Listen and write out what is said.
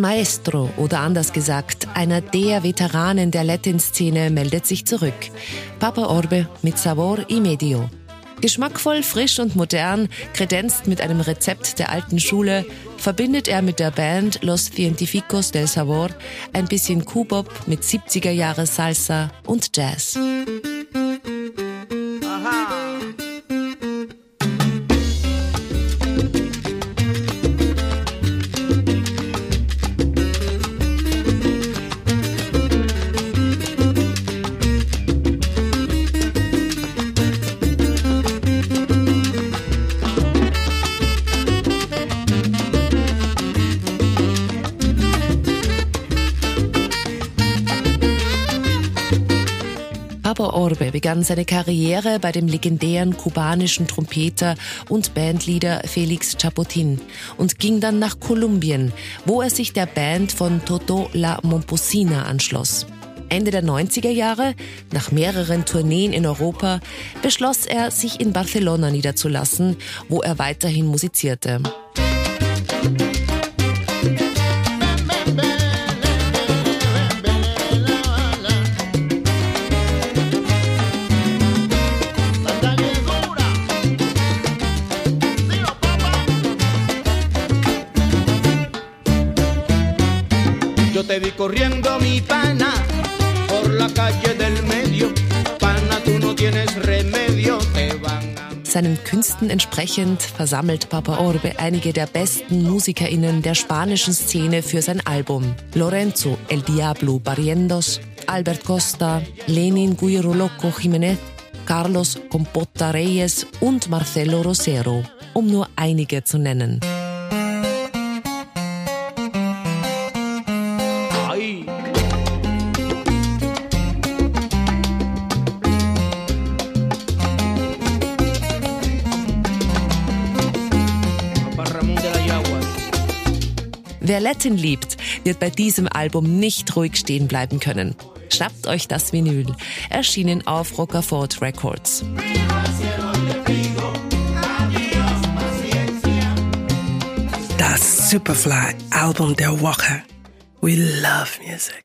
Maestro oder anders gesagt, einer der Veteranen der Latin-Szene meldet sich zurück. Papa Orbe mit Sabor y Medio. Geschmackvoll, frisch und modern, kredenzt mit einem Rezept der alten Schule, verbindet er mit der Band Los Científicos del Sabor ein bisschen Kubop mit 70er Jahre Salsa und Jazz. Papa Orbe begann seine Karriere bei dem legendären kubanischen Trompeter und Bandleader Felix Chapotin und ging dann nach Kolumbien, wo er sich der Band von Toto La Momposina anschloss. Ende der 90er Jahre, nach mehreren Tourneen in Europa, beschloss er, sich in Barcelona niederzulassen, wo er weiterhin musizierte. Yo te vi corriendo mi pana por la calle del medio. Pana, tú no tienes remedio, te van. Seinen Künsten entsprechend versammelt Papa Orbe einige der besten MusikerInnen der spanischen Szene für sein Album. Lorenzo El Diablo Barrientos, Albert Costa, Lenin Guiro Loco Jiménez, Carlos Compota Reyes und Marcelo Rosero, um nur einige zu nennen. Wer Latin liebt, wird bei diesem Album nicht ruhig stehen bleiben können. Schnappt euch das Vinyl, erschienen auf Rocafort Records. Das Superfly Album der Woche. We love music.